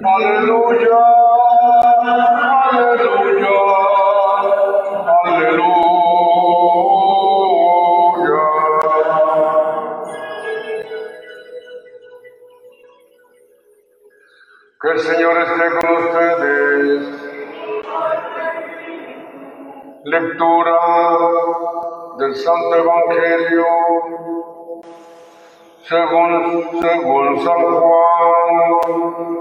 Aleluya, aleluya, aleluya. Que el Señor esté con ustedes. Lectura del Santo Evangelio según, según San Juan.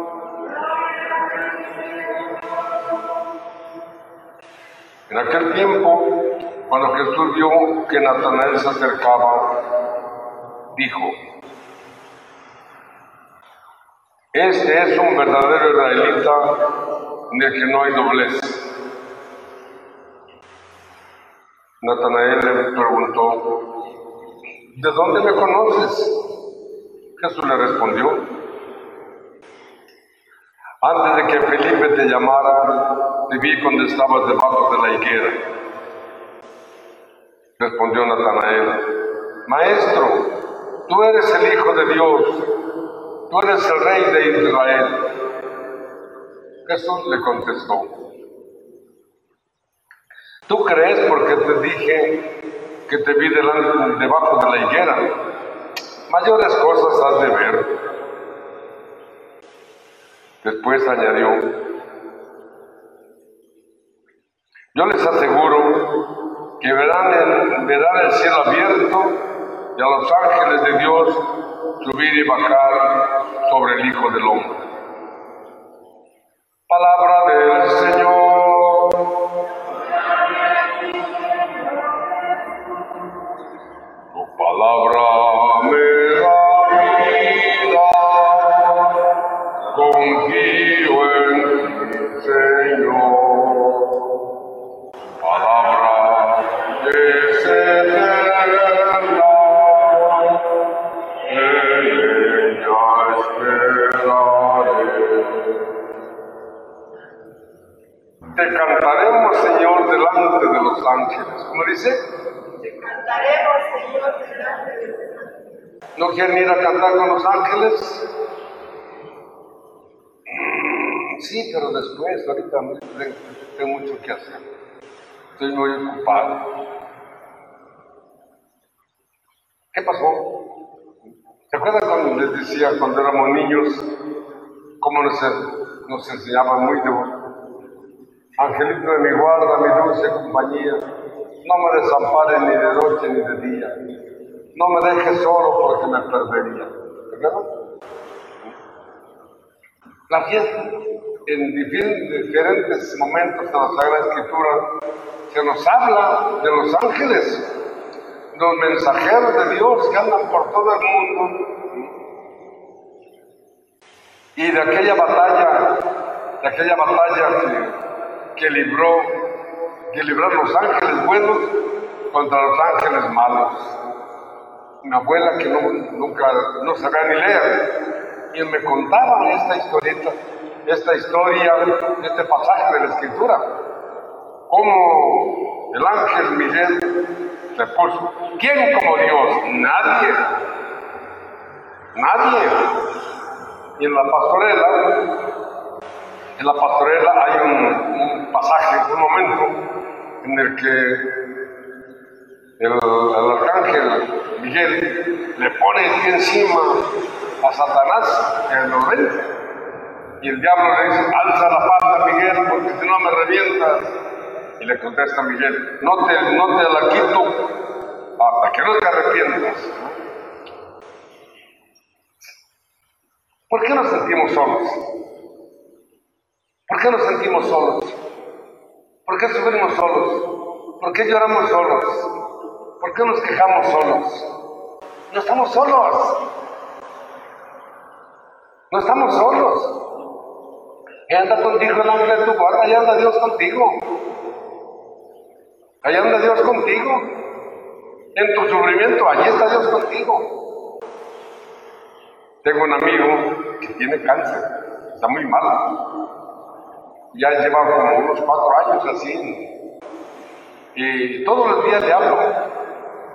Aquel tiempo, cuando Jesús vio que Natanael se acercaba, dijo, Este es un verdadero israelita en el que no hay doblez. Natanael le preguntó, ¿de dónde me conoces? Jesús le respondió, antes de que Felipe te llamara, te vi cuando estabas debajo de la higuera. Respondió Natanael, Maestro, tú eres el Hijo de Dios, tú eres el Rey de Israel. Jesús le contestó, ¿tú crees porque te dije que te vi delante, debajo de la higuera? Mayores cosas has de ver. Después añadió, yo les aseguro que verán el, cielo abierto y a los ángeles de Dios subir y bajar sobre el Hijo del Hombre. Palabra del confío en ti, Señor. Palabra es eterna, en ella esperaré. Te cantaremos, Señor, delante de los ángeles. ¿Cómo dice? Te cantaremos, Señor, delante de ti. ¿No quieren ir a cantar con los ángeles? Mm, Sí, pero después, ahorita tengo, mucho que hacer. Estoy muy ocupado. ¿Qué pasó? ¿Se acuerdan cuando les decía cuando éramos niños cómo nos, nos enseñaban muy de Angelito de mi guarda, mi dulce compañía, no me desampares ni de noche ni de día, no me dejes solo porque me perdería. ¿Verdad? La fiesta, en difer- diferentes momentos de la Sagrada Escritura, se nos habla de los ángeles, los mensajeros de Dios que andan por todo el mundo y de aquella batalla, de aquella batalla que, que libró, que libraron los ángeles buenos contra los ángeles malos. Mi abuela que no- nunca no sabía ni leer, y me contaba esta historieta, esta historia, este pasaje de la escritura, cómo el ángel Miguel se puso. ¿Quién como Dios? Nadie. Nadie. Y en la pastorela, en la pastorela hay un, un pasaje, un momento en el que el, el arcángel Miguel le pone encima a Satanás que lo vence. Y el diablo le dice, alza la pata Miguel porque si no me revientas. Y le contesta Miguel, no te, no te la quito hasta que no te arrepientas. ¿Por qué nos sentimos solos? ¿Por qué nos sentimos solos? ¿Por qué sufrimos solos? ¿Por qué lloramos solos? ¿Por qué nos quejamos solos? No estamos solos. No estamos solos. Y anda contigo el ángel de tu guarda, allá anda Dios contigo. Allá anda Dios contigo. En tu sufrimiento, allí está Dios contigo. Tengo un amigo que tiene cáncer, está muy mal. Ya lleva como unos cuatro años así. Y todos los días le hablo.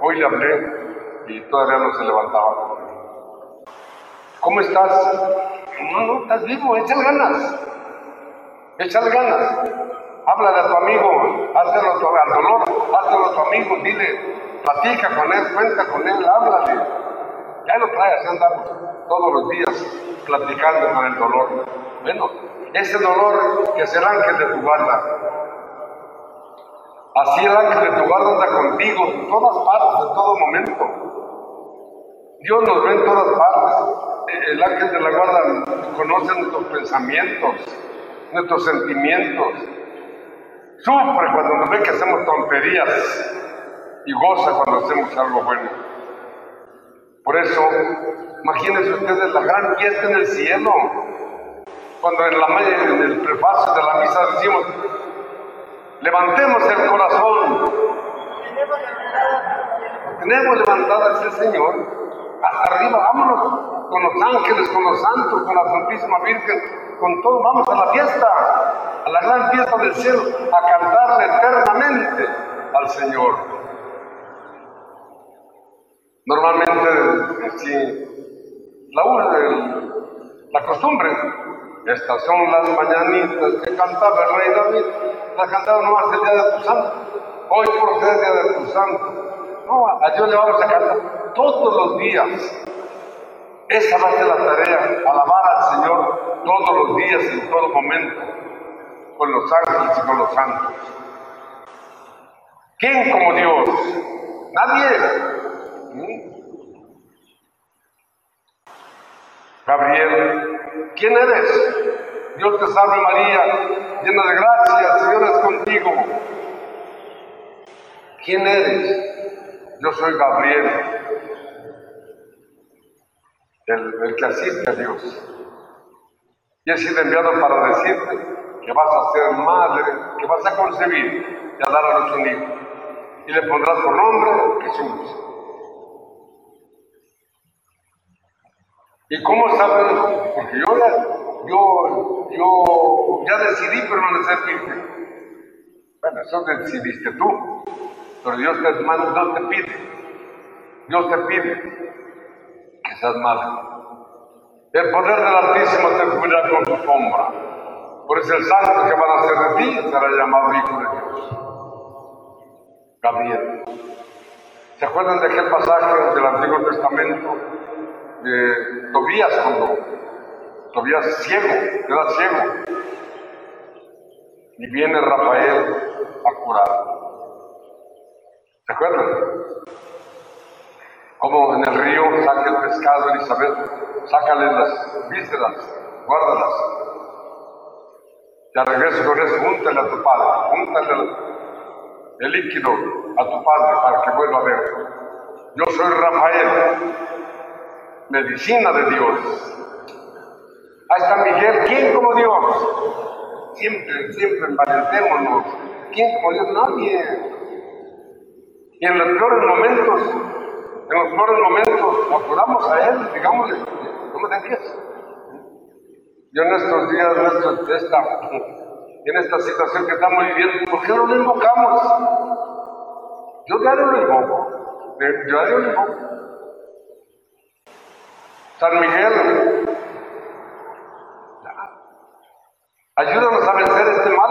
Hoy le hablé y todavía no se levantaba. ¿Cómo estás? No, no, estás vivo, échale ganas. Échale ganas. Háblale a tu amigo, hazlo al dolor, hazlo a tu amigo, dile, platica con él, cuenta con él, háblale. Ya lo traes, andamos todos los días platicando con el dolor. Bueno, ese dolor que es el ángel de tu guarda. Así el ángel de tu guarda anda contigo en todas partes, en todo momento. Dios nos ve en todas partes. El ángel de la guarda conoce nuestros pensamientos, nuestros sentimientos. Sufre cuando nos ve que hacemos tonterías y goza cuando hacemos algo bueno. Por eso, imagínense ustedes la gran fiesta en el cielo. Cuando en, la, en el prefacio de la misa decimos, levantemos el corazón. Tenemos levantado ese Señor hasta arriba, vámonos con los ángeles, con los santos, con la Santísima Virgen, con todo, vamos a la fiesta, a la gran fiesta del cielo, a cantarle eternamente al Señor. Normalmente, sí, la, el- la costumbre, estas son las mañanitas que cantaba el rey David, las cantaba nomás el día de tu santo, hoy por ser el día de tu santo. No, a Dios le vamos a cantar todos los días. Esa va a ser la tarea, alabar al Señor todos los días, en todo momento, con los ángeles y con los santos. ¿Quién como Dios? Nadie. ¿Mm? Gabriel, ¿quién eres? Dios te salve María, llena de gracia, el Señor es contigo. ¿Quién eres? Yo soy Gabriel, el, el que asiste a Dios. Y he sido enviado para decirte que vas a ser madre, que vas a concebir y a dar a luz un hijo. Y le pondrás por nombre Jesús. ¿Y cómo sabes? Porque yo ya, yo, yo ya decidí permanecer. Bueno, eso decidiste tú. Pero Dios te manda, Dios te pide. Dios te pide madre. El poder del Altísimo te cubrirá con su sombra. Por eso el santo que va a nacer de ti será llamado Hijo de Dios. Gabriel. ¿Se acuerdan de aquel pasaje del Antiguo Testamento de Tobías cuando Tobías ciego, queda ciego? Y viene Rafael a curar. ¿Se acuerdan? Como en el río saca el pescado Elizabeth, sácale las vísceras, guárdalas. Ya regreso con eso, júntale a tu padre, júntale el, el líquido a tu padre para que vuelva a ver. Yo soy Rafael, medicina de Dios. Ahí está Miguel, ¿quién como Dios? Siempre, siempre envalentémonos. ¿Quién como Dios? Nadie. Y en los peores momentos, en los peores momentos, acudamos a Él, digámosle, no me dejes. Yo en estos días, en, esta, situación que estamos viviendo, ¿por qué no lo invocamos? Yo diario lo invoco, de- diario lo invoco. San Miguel, ayúdanos a vencer este mal.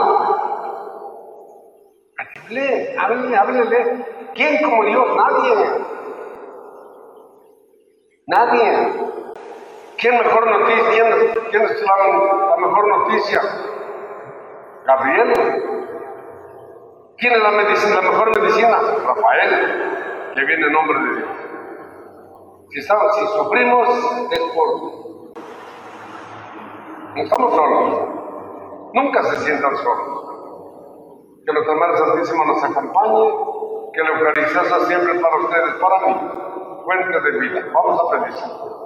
Hable, háblele, háblele. ¿Quién como Dios? Nadie. Nadie. ¿Quién mejor noticia? ¿Quién, quién es la, mejor noticia? Gabriel. ¿Quién es la, medicina, la mejor medicina? Rafael, que viene en nombre de Dios. Si, estamos, si sufrimos es por... No estamos solos. Nunca se sientan solos. Que nuestra Madre Santísima nos acompañe, que la Eucaristía sea siempre para ustedes, para mí, fuente de vida. Vamos a pedir.